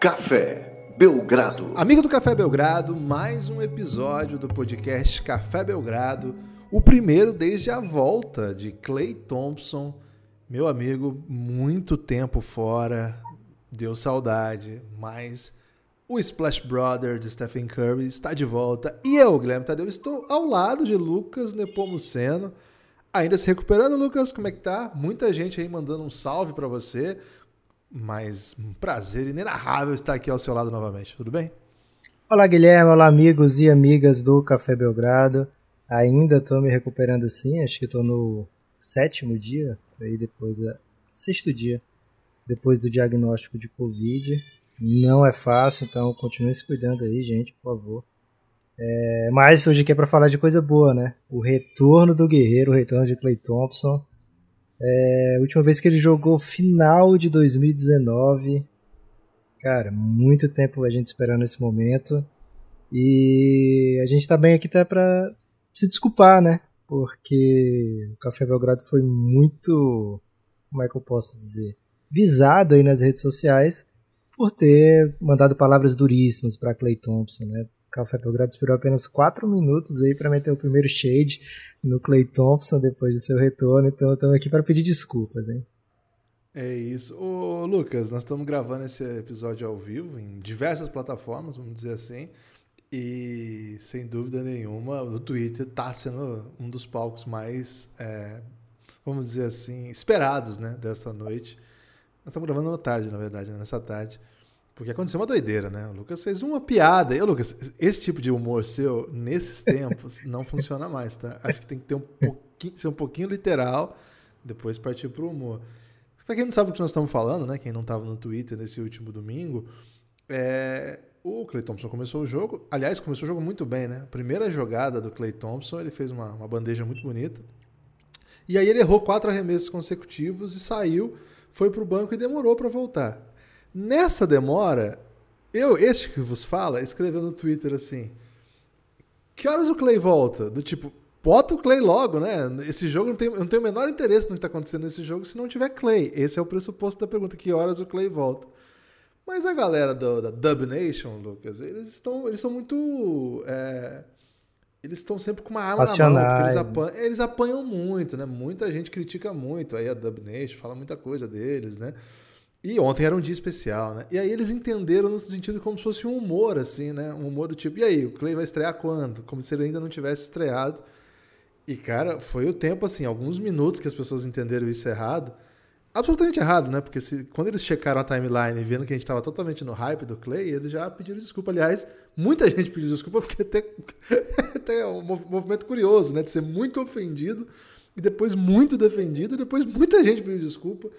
Café Belgrado. Amigo do Café Belgrado, mais um episódio do podcast Café Belgrado, o primeiro desde a volta de Clay Thompson. Meu amigo, muito tempo fora, deu saudade, mas o Splash Brother de Stephen Curry está de volta e eu, Guilherme Tadeu, estou ao lado de Lucas Nepomuceno. Ainda se recuperando, Lucas, como é que tá? Muita gente aí mandando um salve para você. Mas um prazer inenarrável estar aqui ao seu lado novamente. Tudo bem? Olá, Guilherme. Olá, amigos e amigas do Café Belgrado. Ainda estou me recuperando assim. Acho que estou no sétimo dia, aí depois da sexto dia depois do diagnóstico de Covid. Não é fácil, então continue se cuidando aí, gente, por favor. É, mas hoje aqui é para falar de coisa boa, né? O retorno do Guerreiro, o retorno de Clay Thompson. É, última vez que ele jogou final de 2019. Cara, muito tempo a gente esperando esse momento. E a gente tá bem aqui até pra se desculpar, né? Porque o Café Belgrado foi muito. Como é que eu posso dizer? Visado aí nas redes sociais por ter mandado palavras duríssimas para Clay Thompson, né? Café Belgrado esperou apenas 4 minutos aí para meter o primeiro shade no Clay Thompson depois do seu retorno, então estamos aqui para pedir desculpas, hein? É isso. Ô, Lucas, nós estamos gravando esse episódio ao vivo em diversas plataformas, vamos dizer assim. E sem dúvida nenhuma, o Twitter está sendo um dos palcos mais, é, vamos dizer assim, esperados né, desta noite. Nós estamos gravando à tarde, na verdade, né, nessa tarde. Porque aconteceu uma doideira, né? O Lucas fez uma piada. E, Lucas, esse tipo de humor seu, nesses tempos, não funciona mais, tá? Acho que tem que ter um pouquinho, ser um pouquinho literal, depois partir pro humor. Pra quem não sabe o que nós estamos falando, né? Quem não estava no Twitter nesse último domingo, é... o Clay Thompson começou o jogo. Aliás, começou o jogo muito bem, né? A primeira jogada do Clay Thompson, ele fez uma, uma bandeja muito bonita. E aí ele errou quatro arremessos consecutivos e saiu, foi pro banco e demorou para voltar. Nessa demora, eu, este que vos fala, escreveu no Twitter assim: Que horas o Clay volta? Do tipo, bota o Clay logo, né? Esse jogo não tem, não tem o menor interesse no que está acontecendo nesse jogo se não tiver Clay. Esse é o pressuposto da pergunta: que horas o Clay volta? Mas a galera do, da Dub Nation, Lucas, eles estão. Eles são muito. É, eles estão sempre com uma arma na mão, porque eles apanham, eles apanham muito, né? Muita gente critica muito aí a Dub Nation, fala muita coisa deles, né? E ontem era um dia especial, né? E aí eles entenderam no sentido como se fosse um humor, assim, né? Um humor do tipo, e aí, o Clay vai estrear quando? Como se ele ainda não tivesse estreado. E, cara, foi o tempo, assim, alguns minutos que as pessoas entenderam isso errado. Absolutamente errado, né? Porque se, quando eles checaram a timeline vendo que a gente estava totalmente no hype do Clay, eles já pediram desculpa. Aliás, muita gente pediu desculpa, eu fiquei até, até um movimento curioso, né? De ser muito ofendido e depois muito defendido, e depois muita gente pediu desculpa.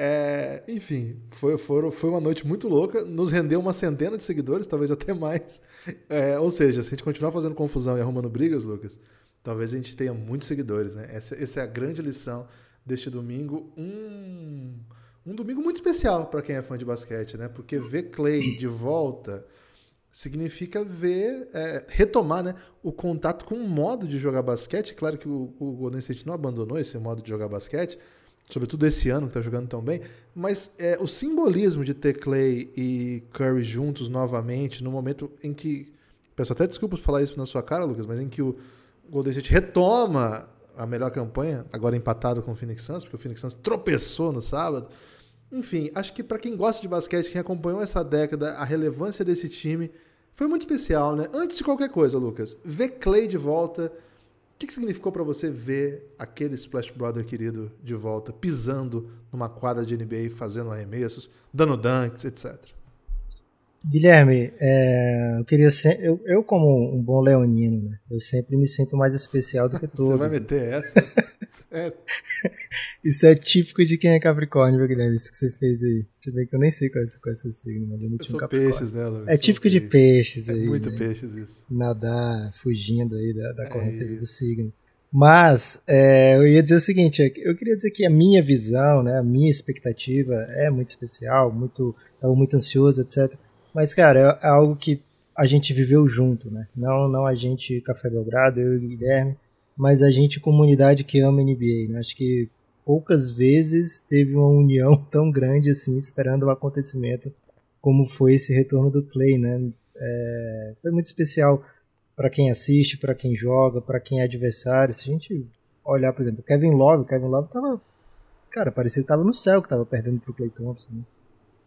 É, enfim, foi, foi, foi uma noite muito louca. Nos rendeu uma centena de seguidores, talvez até mais. É, ou seja, se a gente continuar fazendo confusão e arrumando brigas, Lucas, talvez a gente tenha muitos seguidores. Né? Essa, essa é a grande lição deste domingo. Um, um domingo muito especial para quem é fã de basquete, né? Porque ver Clay de volta significa ver, é, retomar né, o contato com o modo de jogar basquete. Claro que o, o Golden State não abandonou esse modo de jogar basquete sobretudo esse ano que está jogando tão bem, mas é, o simbolismo de ter Clay e Curry juntos novamente, no momento em que, peço até desculpa por falar isso na sua cara, Lucas, mas em que o Golden State retoma a melhor campanha, agora empatado com o Phoenix Suns, porque o Phoenix Suns tropeçou no sábado. Enfim, acho que para quem gosta de basquete, quem acompanhou essa década, a relevância desse time foi muito especial, né? Antes de qualquer coisa, Lucas, ver Clay de volta o que, que significou para você ver aquele Splash Brother querido de volta, pisando numa quadra de NBA, fazendo arremessos, dando dunks, etc? Guilherme, é, eu queria ser, eu, eu, como um bom leonino, né, eu sempre me sinto mais especial do que todos. Você vai meter essa? É. Isso é típico de quem é Capricórnio, viu, Guilherme? Isso que você fez aí. Você vê que eu nem sei qual é, qual é seu signo, mas eu não tinha um Capricórnio. peixes, né, Lu? É típico de peixes é aí. É muito né? peixes isso. Nadar fugindo aí da, da é correnteza é do signo. Mas é, eu ia dizer o seguinte, eu queria dizer que a minha visão, né, a minha expectativa é muito especial, muito, estava muito ansioso, etc. Mas, cara, é, é algo que a gente viveu junto, né? Não, não a gente Café Belgrado, eu e o Guilherme, mas a gente comunidade que ama NBA, né? Acho que poucas vezes teve uma união tão grande assim, esperando o acontecimento como foi esse retorno do Clay, né? É, foi muito especial para quem assiste, para quem joga, para quem é adversário. Se a gente olhar, por exemplo, Kevin Love, Kevin Love tava, cara, parecia que tava no céu que tava perdendo pro Clay Thompson. Né?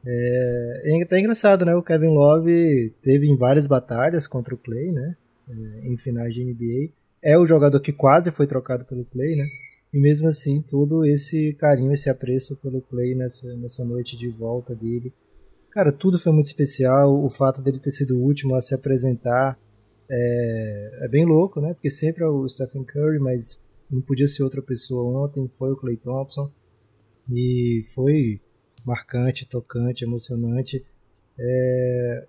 É, é até engraçado, né? O Kevin Love teve em várias batalhas contra o Clay, né? É, em finais de NBA. É o jogador que quase foi trocado pelo Clay, né? E mesmo assim, todo esse carinho, esse apreço pelo Clay nessa, nessa noite de volta dele. Cara, tudo foi muito especial. O fato dele ter sido o último a se apresentar é, é bem louco, né? Porque sempre é o Stephen Curry, mas não podia ser outra pessoa ontem. Foi o Clay Thompson. E foi marcante, tocante, emocionante. É,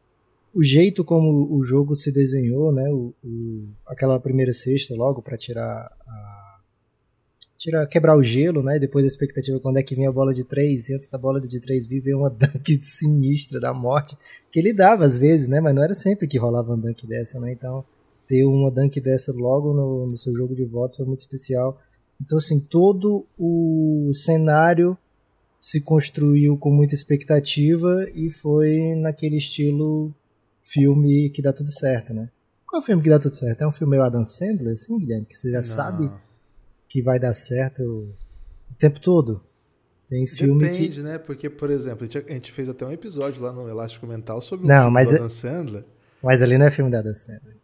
o jeito como o jogo se desenhou, né? O, o aquela primeira cesta logo para tirar a tirar, quebrar o gelo, né? Depois a expectativa quando é que vem a bola de três, e antes da bola de três vir vem uma dunk sinistra da morte, que ele dava às vezes, né? Mas não era sempre que rolava uma dunk dessa, né? Então, ter uma dunk dessa logo no, no seu jogo de volta foi muito especial. Então, assim, todo o cenário se construiu com muita expectativa e foi naquele estilo filme que dá tudo certo, né? Qual é o filme que dá tudo certo? É um filme meio Adam Sandler, assim, Guilherme? Que você já Não. sabe que vai dar certo o tempo todo. Tem filme Depende, que... né? Porque, por exemplo, a gente fez até um episódio lá no Elástico Mental sobre não, o filme mas do é- Adam Sandler. Mas ali não é filme da Adam Sandler.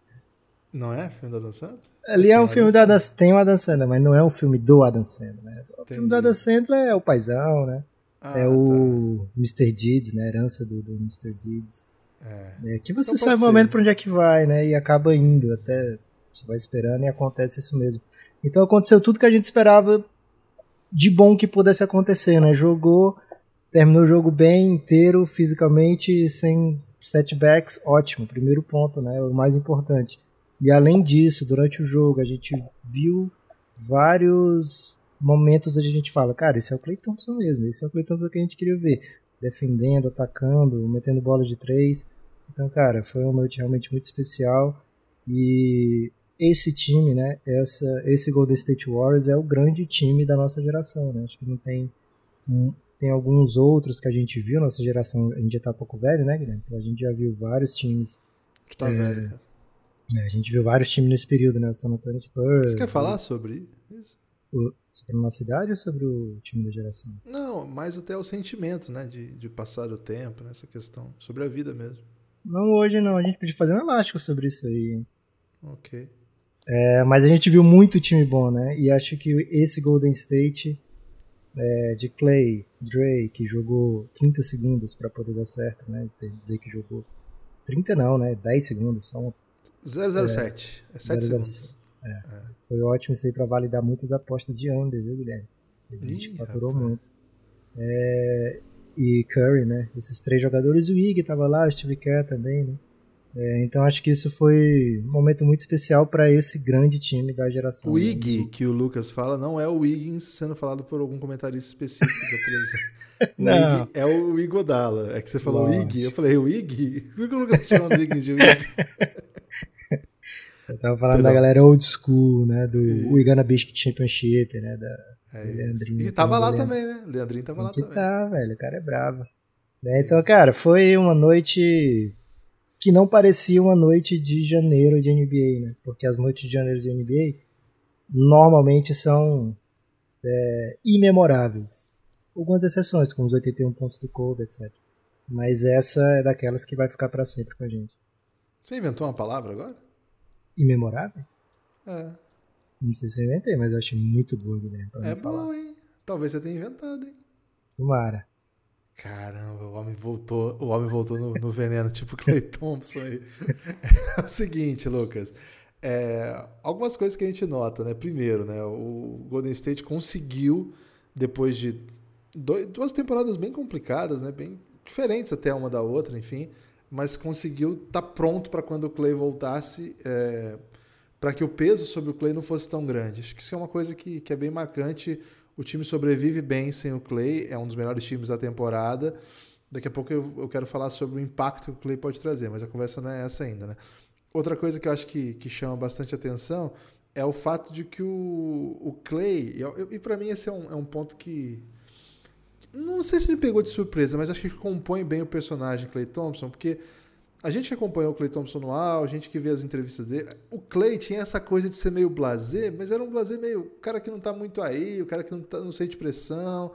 Não é filme do Adam Sandler? Ali é um filme da Adam Tem o Adam Sandler, mas não é um filme do Adam Sandler. Né? O Entendi. filme do Adam Sandler é o paizão, né? Ah, é o tá. Mr. Deeds, né? Herança do, do Mr. Deeds. É. é que você então sabe o momento pra onde é que vai, né? E acaba indo até. Você vai esperando e acontece isso mesmo. Então aconteceu tudo que a gente esperava de bom que pudesse acontecer, né? Jogou, terminou o jogo bem inteiro, fisicamente, sem setbacks, ótimo. Primeiro ponto, né? O mais importante. E além disso, durante o jogo, a gente viu vários momentos onde a gente fala, cara, esse é o Clay Thompson mesmo, esse é o Clay Thompson que a gente queria ver. Defendendo, atacando, metendo bola de três. Então, cara, foi uma noite realmente muito especial. E esse time, né, essa, esse Golden State Warriors é o grande time da nossa geração, né? Acho que não tem tem alguns outros que a gente viu, nossa geração, a gente já tá um pouco velho, né, Guilherme? Então a gente já viu vários times. Tá é, velho. É, a gente viu vários times nesse período, né? O San Antonio Spurs. Você quer falar sobre isso? Sobre a nossa idade ou sobre o time da geração? Não, mais até o sentimento, né? De, de passar o tempo, nessa né, questão. Sobre a vida mesmo. Não, hoje não. A gente podia fazer um elástico sobre isso aí. Ok. É, mas a gente viu muito time bom, né? E acho que esse Golden State é, de Clay, Dre, que jogou 30 segundos para poder dar certo, né? Dizer que jogou 30 não, né? 10 segundos, só uma 007. É, é 7 segundos. É. É. Foi ótimo isso aí para validar muitas apostas de under, viu, Guilherme? A gente Ih, faturou rapaz. muito. É, e Curry, né? Esses três jogadores, o Ig tava lá, o Steve Kerr também, né? É, então acho que isso foi um momento muito especial para esse grande time da geração. O Ig, que o Lucas fala, não é o Wiggins sendo falado por algum comentarista específico da televisão. não. Ig é o Igodala. É que você falou Lógico. Ig, eu falei, o Ig? Por que o Lucas tá chamando o Wiggins de Ig? Eu tava falando Perdão. da galera old school, né? Do Igana Biscuit Championship, né? Da, é Leandrinho. E tava lá também, né? Leandrinho tava Tem lá que também. Tá, velho. O cara é bravo. É, então, cara, foi uma noite que não parecia uma noite de janeiro de NBA, né? Porque as noites de janeiro de NBA normalmente são é, imemoráveis. Algumas exceções, como os 81 pontos do Kobe, etc. Mas essa é daquelas que vai ficar para sempre com a gente. Você inventou uma palavra agora? Imemoráveis? É. Não sei se eu inventei, mas eu achei muito boa, Guilherme. É bom, hein? Talvez você tenha inventado, hein? Tomara. Caramba, o homem voltou, o homem voltou no, no veneno, tipo Clay Thompson aí. É o seguinte, Lucas. É, algumas coisas que a gente nota, né? Primeiro, né? O Golden State conseguiu, depois de dois, duas temporadas bem complicadas, né? Bem diferentes até uma da outra, enfim, mas conseguiu estar tá pronto para quando o Clay voltasse, é, para que o peso sobre o Clay não fosse tão grande. Acho que isso é uma coisa que, que é bem marcante o time sobrevive bem sem o Clay, é um dos melhores times da temporada. Daqui a pouco eu, eu quero falar sobre o impacto que o Clay pode trazer, mas a conversa não é essa ainda, né? Outra coisa que eu acho que, que chama bastante atenção é o fato de que o, o Clay, e, e para mim esse é um, é um ponto que não sei se me pegou de surpresa, mas acho que compõe bem o personagem Clay Thompson, porque a gente que acompanhou o Clay Thompson no ar, a gente que vê as entrevistas dele, o Clay tinha essa coisa de ser meio blazer, mas era um blazer meio. O cara que não tá muito aí, o cara que não, tá, não sente pressão,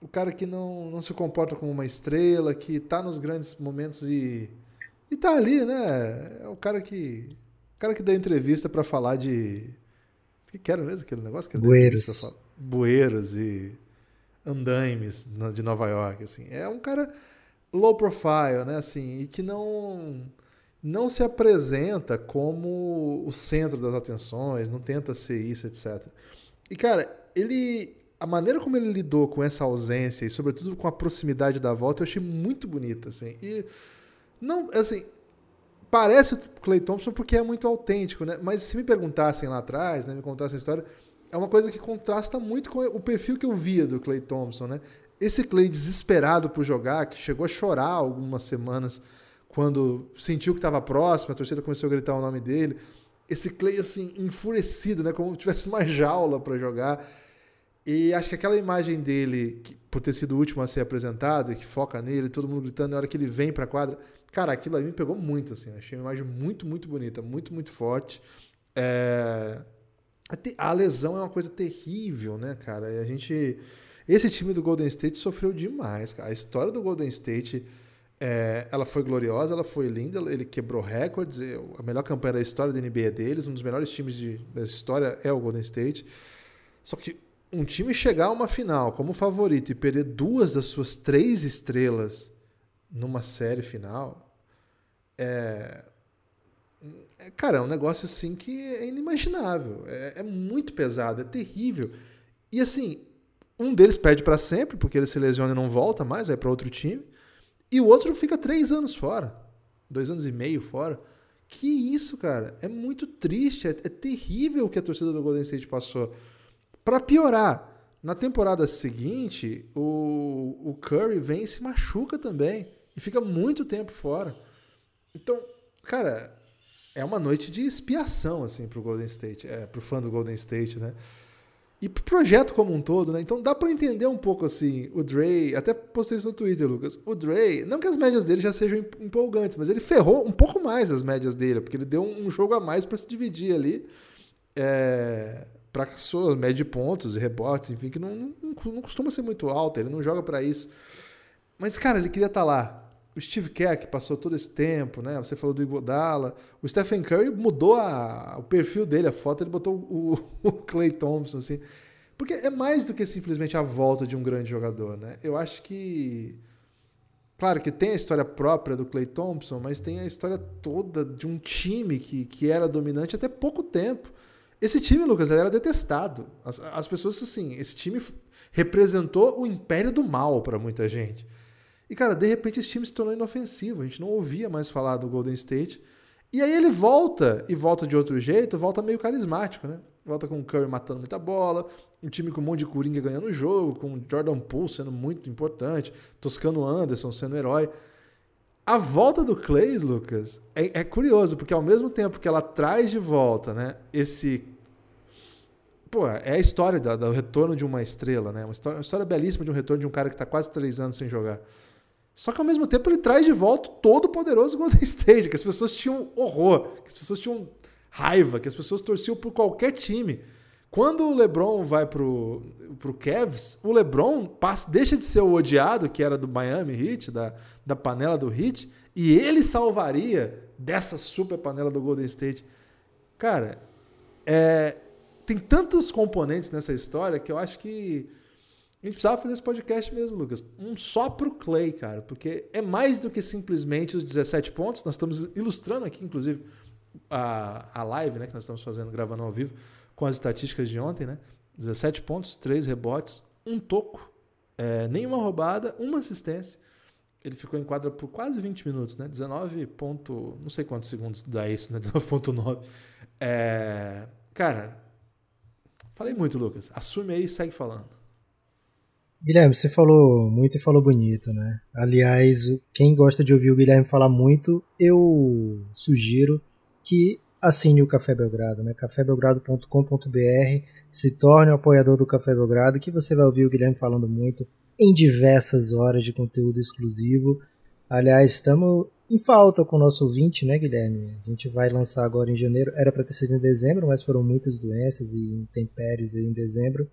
o cara que não, não se comporta como uma estrela, que tá nos grandes momentos e. E tá ali, né? É o cara que. O cara que dá entrevista para falar de. O que, que era mesmo aquele negócio? Que Bueiros. Bueiros e andaimes de Nova York, assim. É um cara low profile, né, assim, e que não não se apresenta como o centro das atenções, não tenta ser isso, etc. E cara, ele a maneira como ele lidou com essa ausência e sobretudo com a proximidade da volta, eu achei muito bonita, assim. E não, assim, parece o Clay Thompson porque é muito autêntico, né? Mas se me perguntassem lá atrás, né, me contassem a história, é uma coisa que contrasta muito com o perfil que eu via do Clay Thompson, né? esse Clay desesperado por jogar, que chegou a chorar algumas semanas quando sentiu que estava próximo, a torcida começou a gritar o nome dele. Esse Clay assim enfurecido, né, como se tivesse uma jaula para jogar. E acho que aquela imagem dele, que, por ter sido o último a ser apresentado, que foca nele, todo mundo gritando na hora que ele vem para a quadra, cara, aquilo aí me pegou muito assim. Achei uma imagem muito, muito bonita, muito, muito forte. É... A lesão é uma coisa terrível, né, cara? E a gente esse time do Golden State sofreu demais. Cara. A história do Golden State é, ela foi gloriosa, ela foi linda, ele quebrou recordes, a melhor campanha da história da NBA deles, um dos melhores times de, da história é o Golden State. Só que um time chegar a uma final como favorito e perder duas das suas três estrelas numa série final é, é cara, é um negócio assim que é inimaginável, é, é muito pesado, é terrível. E assim, um deles perde para sempre, porque ele se lesiona e não volta mais, vai para outro time. E o outro fica três anos fora. Dois anos e meio fora. Que isso, cara? É muito triste. É, é terrível o que a torcida do Golden State passou. Para piorar, na temporada seguinte, o, o Curry vem e se machuca também. E fica muito tempo fora. Então, cara, é uma noite de expiação, assim, pro Golden State. É, pro fã do Golden State, né? e pro projeto como um todo, né? Então dá para entender um pouco assim, o Dre, até postei isso no Twitter, Lucas. O Dre, não que as médias dele já sejam empolgantes, mas ele ferrou um pouco mais as médias dele, porque ele deu um jogo a mais para se dividir ali. É, para sua média de pontos e rebotes, enfim, que não, não, não costuma ser muito alta, ele não joga para isso. Mas, cara, ele queria estar tá lá o Steve Kerr, que passou todo esse tempo, né? Você falou do Iguodala. O Stephen Curry mudou a, o perfil dele, a foto, ele botou o, o Clay Thompson, assim. Porque é mais do que simplesmente a volta de um grande jogador, né? Eu acho que... Claro que tem a história própria do Clay Thompson, mas tem a história toda de um time que, que era dominante até pouco tempo. Esse time, Lucas, era detestado. As, as pessoas, assim, esse time representou o império do mal para muita gente. E, cara, de repente esse time se tornou inofensivo. A gente não ouvia mais falar do Golden State. E aí ele volta, e volta de outro jeito, volta meio carismático, né? Volta com o Curry matando muita bola, um time com um monte de coringa ganhando o jogo, com o Jordan Poole sendo muito importante, Toscano Anderson sendo herói. A volta do Clay, Lucas, é, é, curioso, porque ao mesmo tempo que ela traz de volta, né, esse. Pô, é a história do, do retorno de uma estrela, né? Uma história, uma história belíssima de um retorno de um cara que está quase três anos sem jogar. Só que ao mesmo tempo ele traz de volta todo o poderoso Golden State, que as pessoas tinham horror, que as pessoas tinham raiva, que as pessoas torciam por qualquer time. Quando o LeBron vai pro, pro Cavs, o LeBron passa, deixa de ser o odiado, que era do Miami Heat, da, da panela do Heat, e ele salvaria dessa super panela do Golden State. Cara, é, tem tantos componentes nessa história que eu acho que a gente precisava fazer esse podcast mesmo, Lucas. Um só pro Clay, cara, porque é mais do que simplesmente os 17 pontos. Nós estamos ilustrando aqui, inclusive, a, a live né, que nós estamos fazendo, gravando ao vivo, com as estatísticas de ontem, né? 17 pontos, 3 rebotes, um toco, é, nenhuma roubada, uma assistência. Ele ficou em quadra por quase 20 minutos, né? 19 ponto, não sei quantos segundos dá isso, né? 19.9. É, cara, falei muito, Lucas. Assume aí e segue falando. Guilherme, você falou muito e falou bonito, né? Aliás, quem gosta de ouvir o Guilherme falar muito, eu sugiro que assine o Café Belgrado, né? cafébelgrado.com.br, se torne um apoiador do Café Belgrado, que você vai ouvir o Guilherme falando muito em diversas horas de conteúdo exclusivo. Aliás, estamos em falta com o nosso ouvinte, né, Guilherme? A gente vai lançar agora em janeiro. Era para ter sido em dezembro, mas foram muitas doenças e intempéries em dezembro.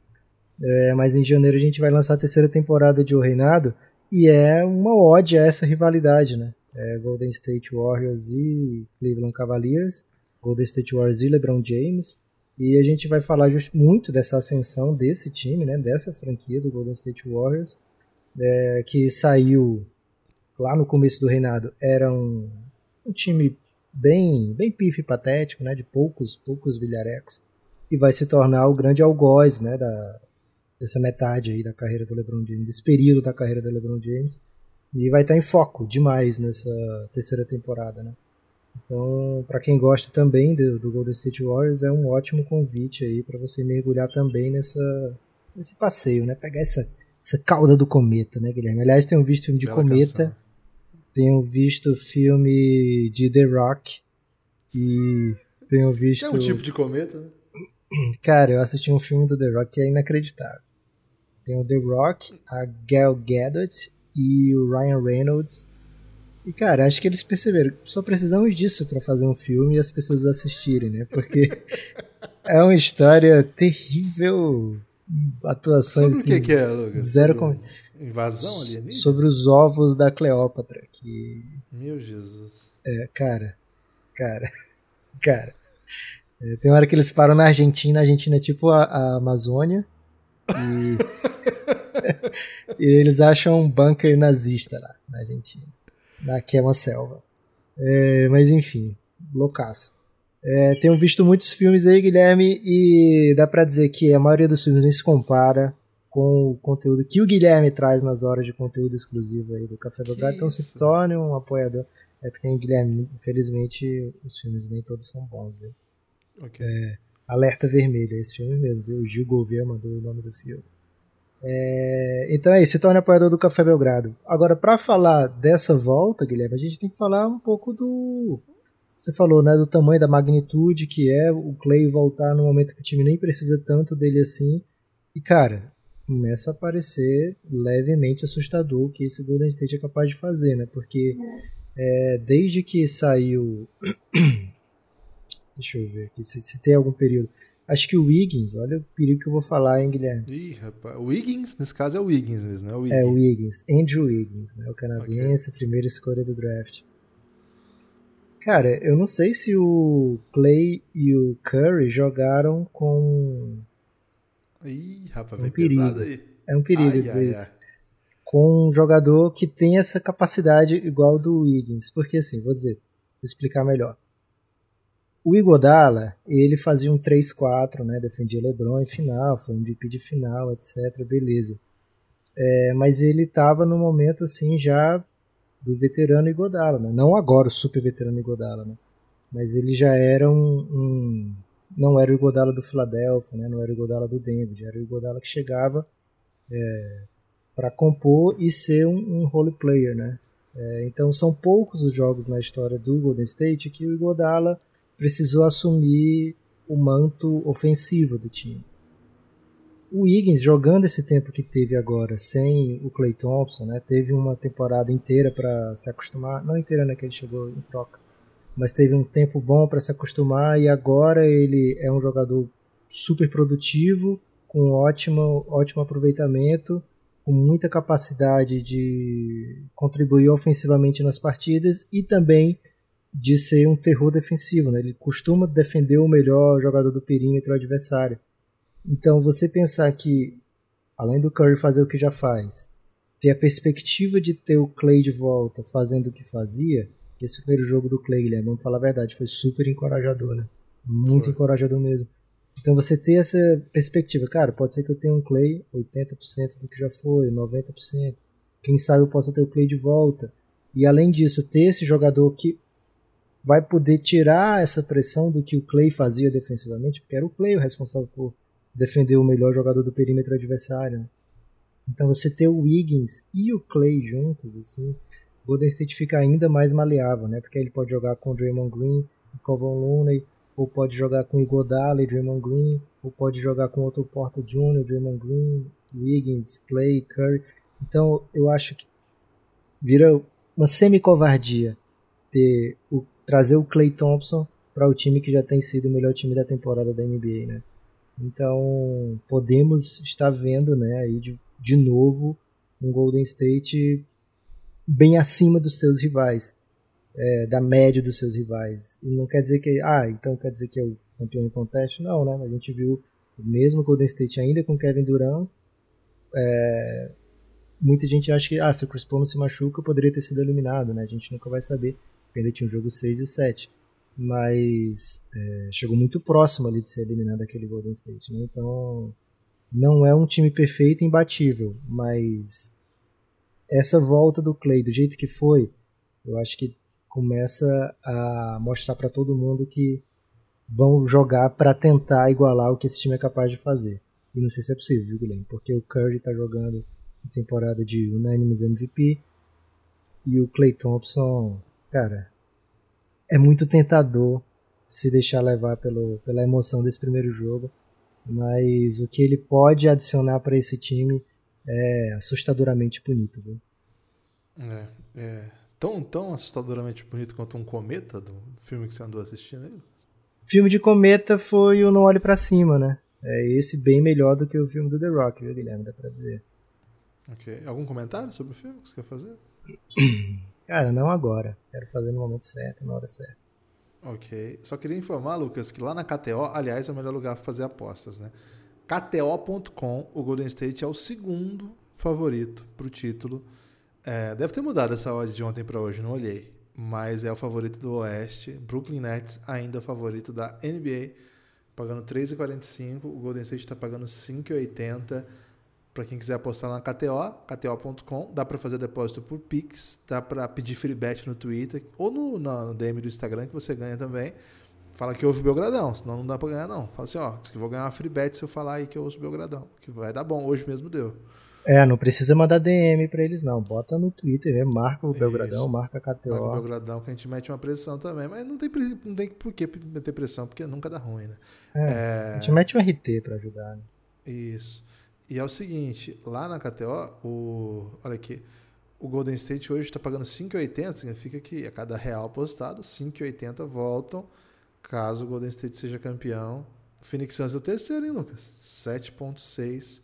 É, mas em janeiro a gente vai lançar a terceira temporada de O Reinado e é uma ode a essa rivalidade, né? É Golden State Warriors e Cleveland Cavaliers, Golden State Warriors e LeBron James. E a gente vai falar muito dessa ascensão desse time, né? Dessa franquia do Golden State Warriors, é, que saiu lá no começo do reinado era um, um time bem bem pife patético, né, de poucos poucos bilharecos, e vai se tornar o grande algoz, né, da dessa metade aí da carreira do LeBron James, desse período da carreira do LeBron James, e vai estar em foco demais nessa terceira temporada, né? Então, para quem gosta também do, do, Golden State Warriors, é um ótimo convite aí para você mergulhar também nessa nesse passeio, né? Pegar essa essa cauda do cometa, né, Guilherme? Aliás, tenho visto filme de Bela cometa. Canção tenho visto filme de The Rock e tenho visto. É um tipo de cometa, né? Cara, eu assisti um filme do The Rock que é inacreditável. Tem o The Rock, a Gal Gadot e o Ryan Reynolds. E cara, acho que eles perceberam, só precisamos disso para fazer um filme e as pessoas assistirem, né? Porque é uma história terrível, atuações Sobre assim, o que, que é, Lucas? Zero com... Invasão ali? Sobre os ovos da Cleópatra. Que... Meu Jesus. É, cara. Cara. Cara. É, tem hora que eles param na Argentina. A Argentina é tipo a, a Amazônia. E... e eles acham um bunker nazista lá na Argentina. Na, que é uma selva. É, mas enfim, loucaço. É, tenho visto muitos filmes aí, Guilherme, e dá pra dizer que a maioria dos filmes nem se compara com o conteúdo que o Guilherme traz nas horas de conteúdo exclusivo aí do Café Belgrado. Então se torne um apoiador. É porque, Guilherme, infelizmente os filmes nem todos são bons, viu? Okay. É, Alerta Vermelho, esse filme mesmo, viu? O Gil Gouveia mandou o nome do filme. É, então é isso, se torne apoiador do Café Belgrado. Agora, para falar dessa volta, Guilherme, a gente tem que falar um pouco do. Você falou, né, do tamanho, da magnitude que é o Clay voltar no momento que o time nem precisa tanto dele assim. E, cara, começa a parecer levemente assustador o que esse Golden State é capaz de fazer, né? Porque é, desde que saiu. Deixa eu ver aqui se, se, tem algum período. Acho que o Wiggins, olha o perigo que eu vou falar, hein, Guilherme? Ih, rapaz. O Wiggins, nesse caso é o Wiggins mesmo, né? O Wiggins. É, o Wiggins. Andrew Wiggins, né? O canadense, okay. primeira escolha do draft. Cara, eu não sei se o Clay e o Curry jogaram com Ih, rapaz, é um perigo. aí. É um perigo ai, dizer ai, isso. Ai. Com um jogador que tem essa capacidade igual do Wiggins. Porque assim, vou dizer, vou explicar melhor. O Igodala, ele fazia um 3-4, né? Defendia LeBron em final, foi MVP de final, etc. Beleza. É, mas ele estava no momento assim já do veterano Igodala, né? Não agora o super veterano Igodala, né? Mas ele já era um, um não era o Igodala do Philadelphia, né? não era o Igodala do Denver, era o Igodala que chegava é, para compor e ser um, um role player. Né? É, então são poucos os jogos na história do Golden State que o Igodala precisou assumir o manto ofensivo do time. O Higgins, jogando esse tempo que teve agora sem o Clay Thompson, né, teve uma temporada inteira para se acostumar, não inteira, né, que ele chegou em troca, mas teve um tempo bom para se acostumar e agora ele é um jogador super produtivo, com ótimo, ótimo aproveitamento, com muita capacidade de contribuir ofensivamente nas partidas e também de ser um terror defensivo. Né? Ele costuma defender o melhor jogador do perímetro adversário. Então você pensar que, além do Curry fazer o que já faz, ter a perspectiva de ter o Clay de volta fazendo o que fazia, esse primeiro jogo do Clay, Guilherme, vamos falar a verdade, foi super encorajador, né? Muito foi. encorajador mesmo. Então você ter essa perspectiva, cara, pode ser que eu tenha um Clay 80% do que já foi, 90%. Quem sabe eu possa ter o Clay de volta. E além disso, ter esse jogador que vai poder tirar essa pressão do que o Clay fazia defensivamente, porque era o Clay o responsável por defender o melhor jogador do perímetro adversário. Né? Então você ter o Wiggins e o Clay juntos, assim, Golden State fica ainda mais maleável, né? Porque ele pode jogar com Draymond Green e Kevin Looney, ou pode jogar com Iguodala e Draymond Green, ou pode jogar com outro Porta Jr., Draymond Green, Wiggins, Clay, Curry. Então eu acho que vira uma semi-covardia ter o, trazer o Clay Thompson para o time que já tem sido o melhor time da temporada da NBA, né? Então podemos estar vendo, né, aí de, de novo um Golden State bem acima dos seus rivais, é, da média dos seus rivais. E não quer dizer que, ah, então quer dizer que é o campeão em contest? Não, né? A gente viu o mesmo Golden State ainda com Kevin Durant. É, muita gente acha que, ah, se o Chris Paul não se machuca, poderia ter sido eliminado, né? A gente nunca vai saber, porque ainda tinha o jogo 6 e o 7. Mas é, chegou muito próximo ali de ser eliminado aquele Golden State, né? Então, não é um time perfeito e imbatível, mas essa volta do Clay do jeito que foi, eu acho que começa a mostrar para todo mundo que vão jogar para tentar igualar o que esse time é capaz de fazer. E não sei se é possível, viu, Guilherme? Porque o Curry está jogando em temporada de Unanimous MVP e o Clay Thompson, cara, é muito tentador se deixar levar pelo, pela emoção desse primeiro jogo, mas o que ele pode adicionar para esse time é assustadoramente bonito, viu? É, é tão, tão assustadoramente bonito quanto um cometa do filme que você andou assistindo aí? Filme de cometa foi o Não Olhe para Cima, né? É esse bem melhor do que o filme do The Rock, viu, Guilherme? Dá pra dizer. Ok. Algum comentário sobre o filme que você quer fazer? Cara, não agora. Quero fazer no momento certo, na hora certa. Ok. Só queria informar, Lucas, que lá na KTO, aliás, é o melhor lugar para fazer apostas, né? KTO.com, o Golden State é o segundo favorito para o título. É, deve ter mudado essa odd de ontem para hoje, não olhei. Mas é o favorito do Oeste. Brooklyn Nets ainda é o favorito da NBA, pagando 3,45. O Golden State está pagando 5,80. Para quem quiser apostar na KTO, kto.com, dá para fazer depósito por Pix, dá para pedir free bet no Twitter ou no, no, DM do Instagram que você ganha também. Fala que houve Belgradão, senão não dá para ganhar não. Fala assim, ó, que vou ganhar uma free bet se eu falar aí que eu ouço Belgradão, que vai dar bom, hoje mesmo deu. É, não precisa mandar DM para eles não, bota no Twitter, né? marca o Belgradão, Isso. marca a KTO. Marca o Belgradão que a gente mete uma pressão também, mas não tem, não tem por que meter pressão, porque nunca dá ruim, né? É, é... A gente mete um RT para ajudar, né? Isso. E é o seguinte, lá na KTO, o, olha aqui, o Golden State hoje está pagando 5,80, significa que a cada real apostado, 5,80 voltam caso o Golden State seja campeão. O Phoenix Suns é o terceiro, hein, Lucas? 7,6.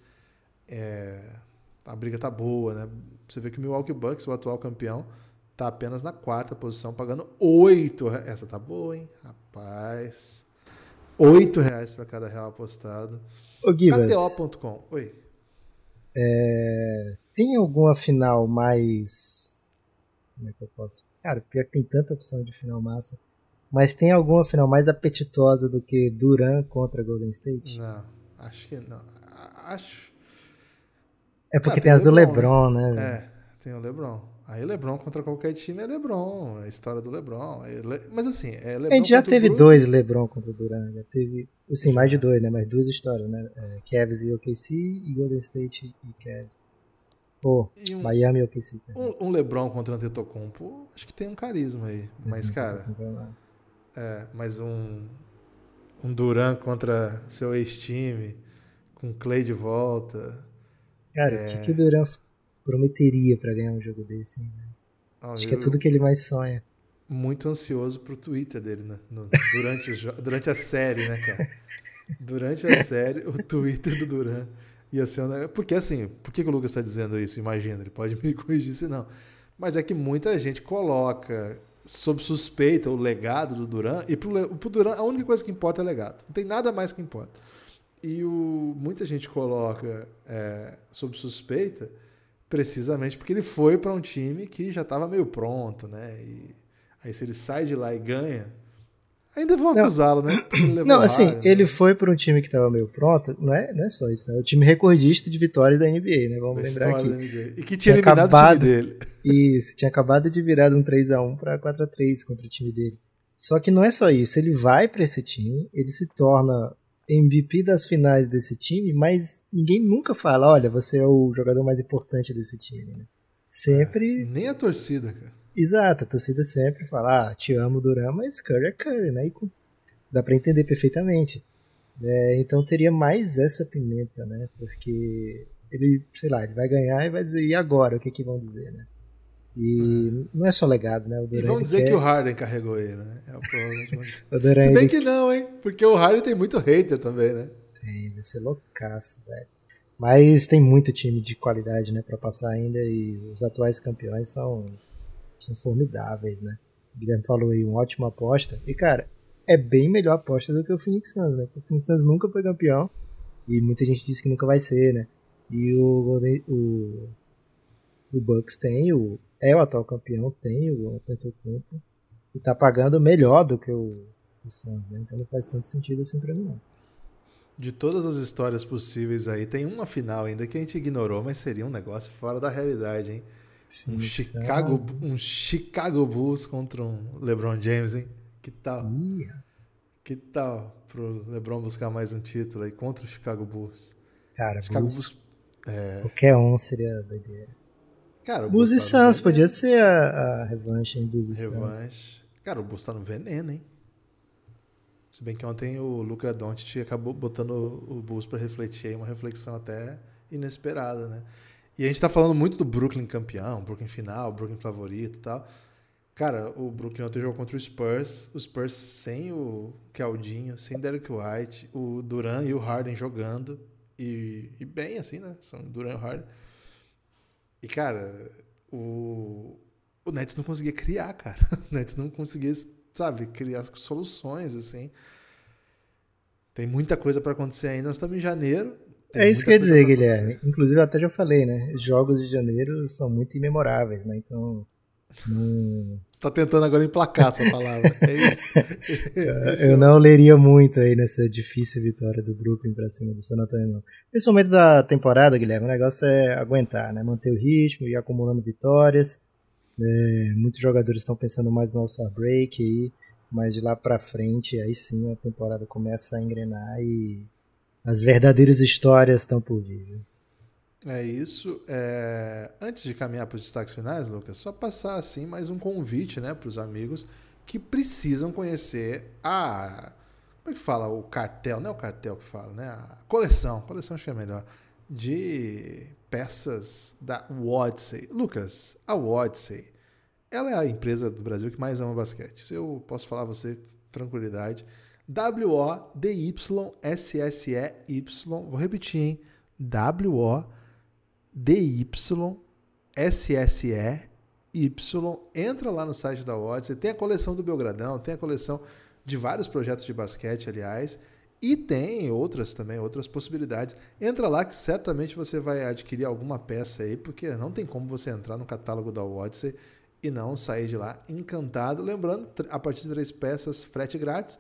É, a briga tá boa, né? Você vê que o Milwaukee Bucks, o atual campeão, tá apenas na quarta posição, pagando 8. Essa tá boa, hein? Rapaz. 8 reais para cada real apostado. Ô, KTO.com. Oi. É, tem alguma final mais. Como é que eu posso. Cara, pior que tem tanta opção de final massa. Mas tem alguma final mais apetitosa do que Duran contra Golden State? Não, acho que não. Acho. É porque ah, tem, tem, as do LeBron, né? né? É, tem o LeBron. Aí LeBron contra qualquer time é LeBron, é a história do LeBron. É Le... Mas assim, é LeBron A gente já teve dois LeBron contra o Durant, já teve, assim, mais de dois, né? Mas duas histórias, né? É, Cavs e OKC e Golden State e Cavs. Ou oh, um, Miami e OKC. Um, um, LeBron contra o Antetokounmpo, acho que tem um carisma aí. Mas, uhum, cara, é, mas um, um Durant contra seu ex-time, com Clay de volta. Cara, o é... que, que o Durant prometeria para ganhar um jogo desse. Né? Ah, Acho que é tudo que ele mais sonha. Muito ansioso pro Twitter dele, né? No, durante, o, durante a série, né, cara? Durante a série, o Twitter do Duran ia ser. Porque assim, por que, que o Lucas está dizendo isso? Imagina, ele pode me corrigir se não. Mas é que muita gente coloca sob suspeita o legado do Duran, e pro, pro Duran a única coisa que importa é legado. Não tem nada mais que importa. E o, muita gente coloca é, sob suspeita precisamente porque ele foi para um time que já estava meio pronto, né? E aí se ele sai de lá e ganha, ainda vão acusá-lo, né? Não, assim, né? ele foi para um time que estava meio pronto, não é, não é só isso, né? É o time recordista de vitórias da NBA, né? Vamos da lembrar aqui. E que tinha, tinha acabado, dele. Isso, tinha acabado de virar de um 3 a 1 para 4 a 3 contra o time dele. Só que não é só isso, ele vai para esse time, ele se torna MVP das finais desse time, mas ninguém nunca fala, olha, você é o jogador mais importante desse time, né? Sempre. É, nem a torcida, cara. Exato, a torcida sempre fala, ah, te amo, Duran, mas Curry é Curry, né? E dá para entender perfeitamente. É, então teria mais essa pimenta, né? Porque ele, sei lá, ele vai ganhar e vai dizer, e agora? O que que vão dizer, né? E hum. não é só legado, né? O Durant, e vão dizer quer... que o Harden carregou ele, né? É o, o Durant, Se bem que não, hein? Porque o Harden tem muito hater também, né? Tem, vai ser loucaço, velho. Mas tem muito time de qualidade, né, para passar ainda e os atuais campeões são, são formidáveis, né? O Guilherme falou aí, uma ótima aposta. E, cara, é bem melhor aposta do que o Phoenix Suns, né? O Phoenix Suns nunca foi campeão e muita gente disse que nunca vai ser, né? E o, o, o Bucks tem, o, é o atual campeão, tem o Antetokounmpo e tá pagando melhor do que o, o Suns, né? Então não faz tanto sentido assim pra mim, não de todas as histórias possíveis aí, tem uma final ainda que a gente ignorou, mas seria um negócio fora da realidade, hein? Um Chicago, um Chicago Bulls contra um LeBron James, hein? Que tal? Que tal pro LeBron buscar mais um título aí contra o Chicago Bulls? Cara, Chicago Bulls, Bulls é... qualquer um seria doideira. Cara, o Bulls e tá Suns, podia ser a, a revanche em Bulls e Suns. Cara, o Bulls tá no veneno, hein? Se bem que ontem o Luca Doncic acabou botando o Bulls para refletir aí, uma reflexão até inesperada, né? E a gente tá falando muito do Brooklyn campeão, Brooklyn final, Brooklyn favorito e tal. Cara, o Brooklyn ontem jogou contra o Spurs, o Spurs sem o Caldinho, sem Derek White, o Duran e o Harden jogando e, e bem assim, né? São Duran e o Harden. E cara, o o Nets não conseguia criar, cara. O Nets não conseguia sabe, criar soluções, assim. Tem muita coisa para acontecer ainda. Nós estamos em janeiro. É isso que eu ia dizer, Guilherme. Inclusive, eu até já falei, né? Os jogos de janeiro são muito imemoráveis, né? Então. Você tá tentando agora emplacar essa palavra. É isso. eu não leria muito aí nessa difícil vitória do Brooklyn pra cima do San Antonio, não. Nesse momento da temporada, Guilherme, o negócio é aguentar, né? Manter o ritmo, ir acumulando vitórias. É, muitos jogadores estão pensando mais no All-Star Break aí, mas de lá para frente, aí sim a temporada começa a engrenar e as verdadeiras histórias estão por vir. É isso. É... Antes de caminhar para os destaques finais, Lucas, só passar assim mais um convite né, para os amigos que precisam conhecer a. Como é que fala? O cartel, não é o cartel que fala, né? A coleção, coleção acho que é melhor, de peças da Wodsey. Lucas, a Wodsey, ela é a empresa do Brasil que mais ama basquete. Isso eu posso falar a você com tranquilidade. W-O-D-Y-S-S-E-Y. Vou repetir, hein? W-O-D-Y-S-S-E-Y. Entra lá no site da Wodsey. Tem a coleção do Belgradão, tem a coleção de vários projetos de basquete, aliás. E tem outras também, outras possibilidades. Entra lá que certamente você vai adquirir alguma peça aí, porque não tem como você entrar no catálogo da Odyssey e não sair de lá encantado. Lembrando, a partir de três peças, frete grátis,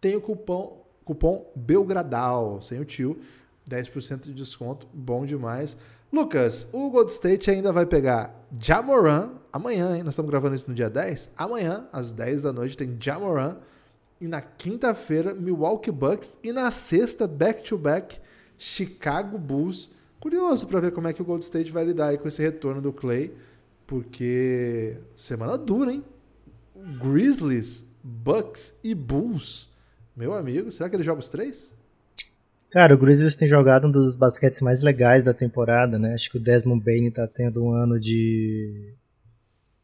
tem o cupom, cupom Belgradal, sem o tio, 10% de desconto, bom demais. Lucas, o Gold State ainda vai pegar Jamoran amanhã, hein? Nós estamos gravando isso no dia 10. Amanhã, às 10 da noite, tem Jamoran e na quinta-feira, Milwaukee Bucks. E na sexta, back-to-back, -back, Chicago Bulls. Curioso para ver como é que o Gold State vai lidar com esse retorno do Clay. Porque semana dura, hein? Grizzlies, Bucks e Bulls. Meu amigo, será que ele joga os três? Cara, o Grizzlies tem jogado um dos basquetes mais legais da temporada, né? Acho que o Desmond Bain tá tendo um ano de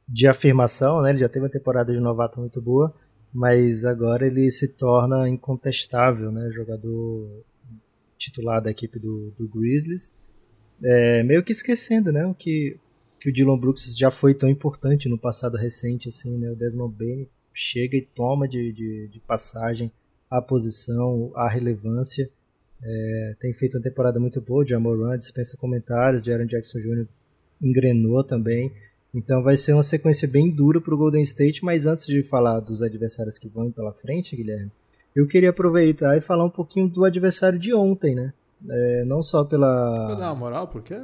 de afirmação, né? Ele já teve uma temporada de novato muito boa mas agora ele se torna incontestável, né? Jogador titular da equipe do, do Grizzlies. É, meio que esquecendo, né? O que, que o Dylan Brooks já foi tão importante no passado recente, assim, né? O Desmond Bain chega e toma de, de, de passagem a posição, a relevância. É, tem feito uma temporada muito boa. O Jamoran dispensa comentários. Jaron Jackson Jr. engrenou também. Então vai ser uma sequência bem dura para o Golden State, mas antes de falar dos adversários que vão pela frente, Guilherme, eu queria aproveitar e falar um pouquinho do adversário de ontem, né? É, não só pela. Uma moral, por quê?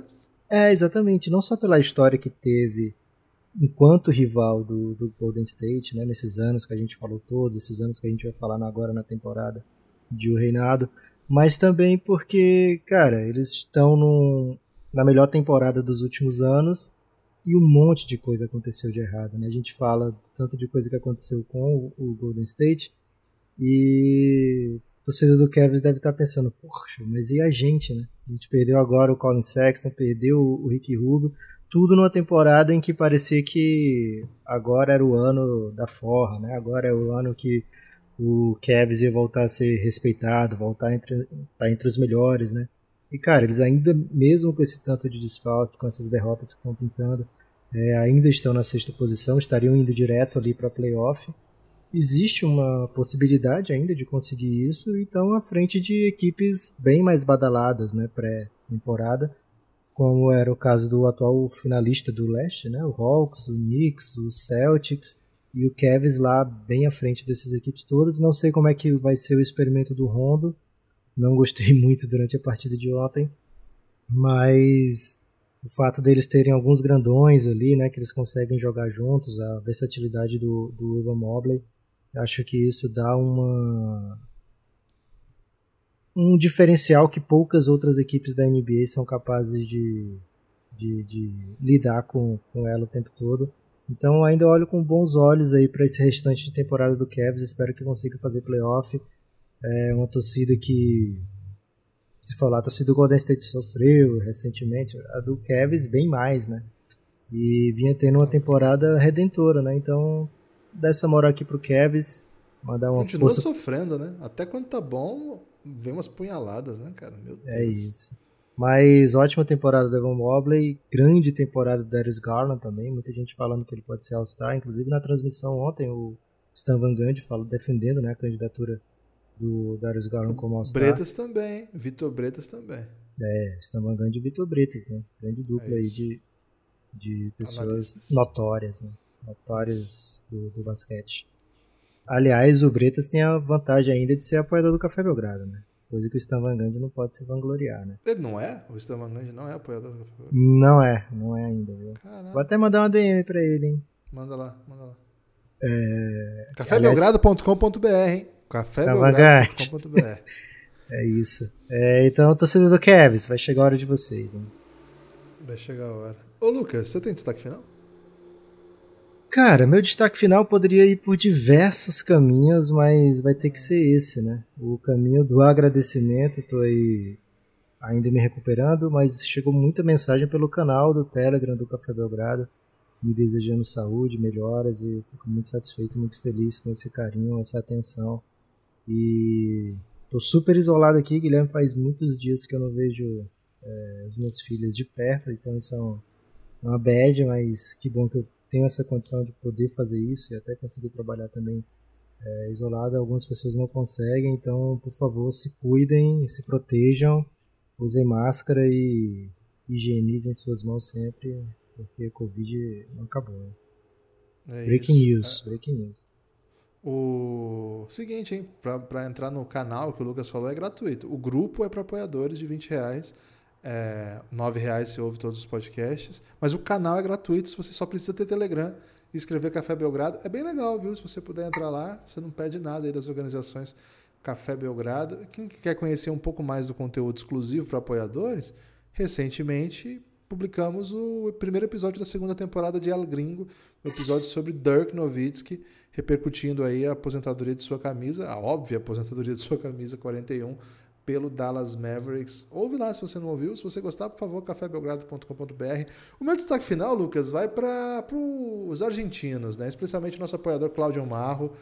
É, exatamente. Não só pela história que teve enquanto rival do, do Golden State, né? Nesses anos que a gente falou todos, esses anos que a gente vai falar agora na temporada de O Reinado, mas também porque, cara, eles estão num, na melhor temporada dos últimos anos e um monte de coisa aconteceu de errado. Né? A gente fala tanto de coisa que aconteceu com o Golden State e o torcedor do Cavs deve estar pensando, poxa, mas e a gente, né? A gente perdeu agora o Colin Sexton, perdeu o Rick Rubio, tudo numa temporada em que parecia que agora era o ano da forra, né? Agora é o ano que o Cavs ia voltar a ser respeitado, voltar entre, tá entre os melhores, né? E cara, eles ainda, mesmo com esse tanto de desfalque, com essas derrotas que estão pintando, é, ainda estão na sexta posição, estariam indo direto ali para playoff. Existe uma possibilidade ainda de conseguir isso e estão à frente de equipes bem mais badaladas, né, pré-temporada, como era o caso do atual finalista do leste, né, o Hawks, o Knicks, o Celtics e o Cavs lá bem à frente dessas equipes todas. Não sei como é que vai ser o experimento do Rondo, não gostei muito durante a partida de ontem, mas o fato deles terem alguns grandões ali, né, que eles conseguem jogar juntos, a versatilidade do, do Ivan Mobley, acho que isso dá uma um diferencial que poucas outras equipes da NBA são capazes de, de, de lidar com, com ela o tempo todo. Então ainda olho com bons olhos aí para esse restante de temporada do Cavs, espero que consiga fazer playoff. É uma torcida que se falar, a torcida do Golden State sofreu recentemente, a do Cavs bem mais, né? E vinha tendo uma temporada redentora, né? Então, dessa moral aqui pro Cavs, mandar uma Continua força. sofrendo, né? Até quando tá bom, vem umas punhaladas, né, cara? Meu Deus. É isso. Mas ótima temporada do Evan Mobley, grande temporada do Darius Garland também, muita gente falando que ele pode ser All-Star, inclusive na transmissão ontem o Stan Van Gundy falou defendendo né, a candidatura do Darius Garland como All-Star. Bretas também, Vitor Bretas também. É, Stan Van Gundy e Vitor Bretas, né? Grande dupla É aí de, de pessoas Analistas. notórias, né? Notórias do, do basquete. Aliás, o Bretas tem a vantagem ainda de ser apoiador do Café Belgrado, né? Coisa que o Stan Van Gundy não pode se vangloriar, né? Ele não é? O Stan Van Gundy não é apoiador do? Não é, não é ainda, viu? Vou até mandar uma DM pra ele, hein? manda lá, manda lá. É, Cafébelgrado.com.br, hein? Cafébelgrado.com.br. é isso. É, então, torcedor do Kevs, vai chegar a hora de vocês, hein? Vai chegar a hora. Ô, Lucas, você tem destaque final? Cara, meu destaque final poderia ir por diversos caminhos, mas vai ter que ser esse, né? O caminho do agradecimento, tô aí ainda me recuperando, mas chegou muita mensagem pelo canal do Telegram do Café Belgrado, me desejando saúde, melhoras, e fico muito satisfeito, muito feliz com esse carinho, essa atenção. E tô super isolado aqui, Guilherme, faz muitos dias que eu não vejo é, as minhas filhas de perto, então isso é um- uma bad, mas que bom que eu tenho essa condição de poder fazer isso e até conseguir trabalhar também é, isolado. Algumas pessoas não conseguem, então, por favor, se cuidem, se protejam, usem máscara e higienizem suas mãos sempre, porque a Covid não acabou. né? É Breaking isso. news, breaking news. O seguinte, hein? Pra entrar no canal que o Lucas falou é gratuito. O grupo é para apoiadores de 20 reais. É, 9 reais você ouve todos os podcasts. Mas o canal é gratuito, se você só precisa ter Telegram e escrever Café Belgrado. É bem legal, viu? Se você puder entrar lá, você não perde nada aí das organizações Café Belgrado. Quem quer conhecer um pouco mais do conteúdo exclusivo para apoiadores, recentemente publicamos o primeiro episódio da segunda temporada de El Gringo, o episódio sobre Dirk Nowitzki, repercutindo aí a aposentadoria de sua camisa, a óbvia aposentadoria de sua camisa 41 pelo Dallas Mavericks. Ouve lá se você não ouviu. Se você gostar, por favor, cafébelgrado.com.br. O meu destaque final, Lucas, vai para os argentinos, né? especialmente o nosso apoiador Cláudio Marro,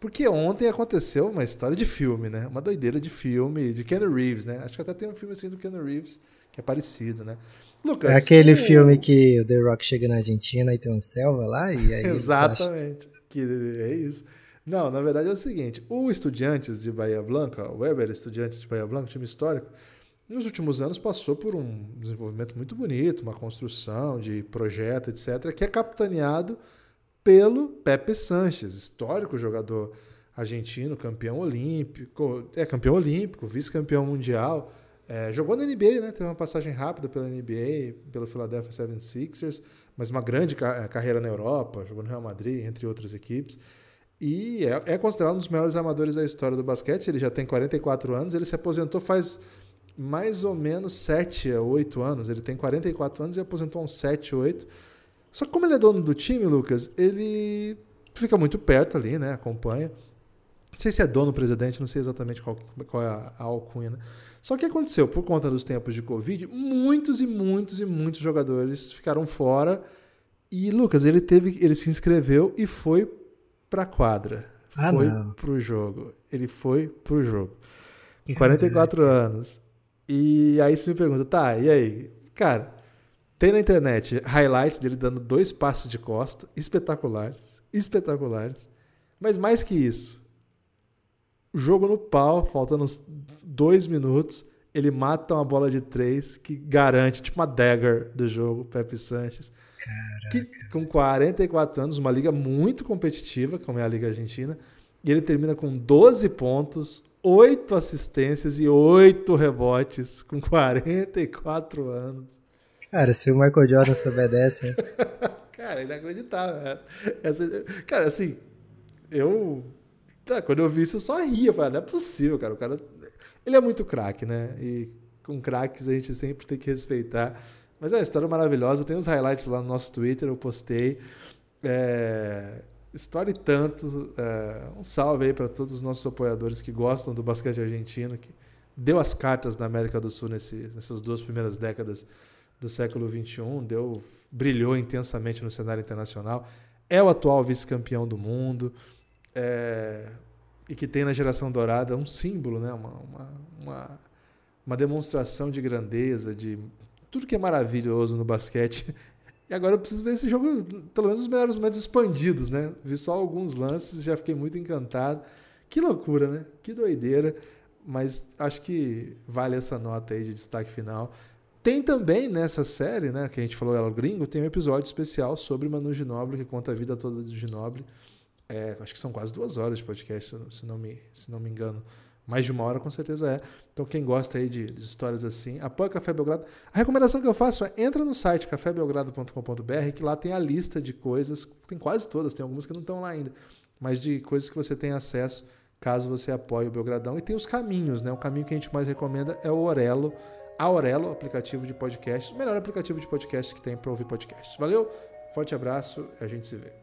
porque ontem aconteceu uma história de filme, né? Uma doideira de filme, de Keanu Reeves, né? Acho que até tem um filme assim do Keanu Reeves que é parecido, né? Lucas, É aquele filme que o The Rock chega na Argentina e tem uma selva lá, e aí eles acham- Exatamente. Que é isso. Não, na verdade é o seguinte: o Estudiantes de Bahia Blanca, o Weber Estudiantes de Bahia Blanca, time histórico, nos últimos anos passou por um desenvolvimento muito bonito, uma construção de projeto, etc., que é capitaneado pelo Pepe Sanches, histórico jogador argentino, campeão olímpico, é campeão olímpico, vice-campeão mundial. É, jogou na NBA, né? Teve uma passagem rápida pela NBA, pelo Philadelphia 76ers, mas uma grande ca- carreira na Europa, jogou no Real Madrid, entre outras equipes. E é, é considerado um dos melhores armadores da história do basquete. Ele já tem 44 anos, ele se aposentou faz mais ou menos 7 a 8 anos. Ele tem 44 anos e aposentou uns 7, 8. Só que como ele é dono do time, Lucas, ele fica muito perto ali, né? Acompanha. sei se é dono presidente, não sei exatamente qual, qual é a, a alcunha, né? Só que aconteceu, por conta dos tempos de Covid, muitos e muitos e muitos jogadores ficaram fora. E Lucas, ele teve, ele se inscreveu e foi pra quadra. Ah, foi não. pro jogo. Ele foi pro jogo. Que 44 anos. E aí você me pergunta, tá, e aí? Cara, tem na internet highlights dele dando dois passos de costa, espetaculares, espetaculares. Mas mais que isso, o jogo no pau, faltando uns dois minutos, ele mata uma bola de três que garante, tipo uma dagger do jogo, Pepe Sanches. Que, com 44 anos, uma liga muito competitiva, como é a Liga Argentina, e ele termina com 12 pontos, 8 assistências e 8 rebotes, com 44 anos. Cara, se o Michael Jordan souber dessa? Cara, inacreditável. é. Essa- cara, assim, eu. tá, quando eu vi isso, eu só ria. Falei, não é possível, cara. O cara. Ele é muito craque, né? E com craques a gente sempre tem que respeitar. Mas é uma história maravilhosa. Tem os highlights lá no nosso Twitter, eu postei. É, História e tanto. é, Um salve aí para todos os nossos apoiadores que gostam do basquete argentino, que deu as cartas na América do Sul nesse- nessas duas primeiras décadas do século XXI, deu, brilhou intensamente no cenário internacional, é o atual vice-campeão do mundo, é, e que tem na geração dourada um símbolo, né? uma, uma, uma, uma demonstração de grandeza, de tudo que é maravilhoso no basquete. E agora eu preciso ver esse jogo, pelo menos os melhores momentos expandidos, né? Vi só alguns lances já fiquei muito encantado. Que loucura, né? Que doideira. Mas acho que vale essa nota aí de destaque final. Tem também nessa série, né, que a gente falou, ela gringo, tem um episódio especial sobre Manu Ginóbili, que conta a vida toda do Ginóbili. É, acho que são quase duas horas de podcast, se não me, se não me engano. Mais de uma hora, com certeza é. Então, quem gosta aí de, de histórias assim, apoia o Café Belgrado. A recomendação que eu faço é entra no site cafébelgrado.com.br, que lá tem a lista de coisas, tem quase todas, tem algumas que não estão lá ainda, mas de coisas que você tem acesso caso você apoie o Belgradão. E tem os caminhos, né? O caminho que a gente mais recomenda é o Orelo, a Orelo, aplicativo de podcast, o melhor aplicativo de podcast que tem para ouvir podcast. Valeu, forte abraço, a gente se vê.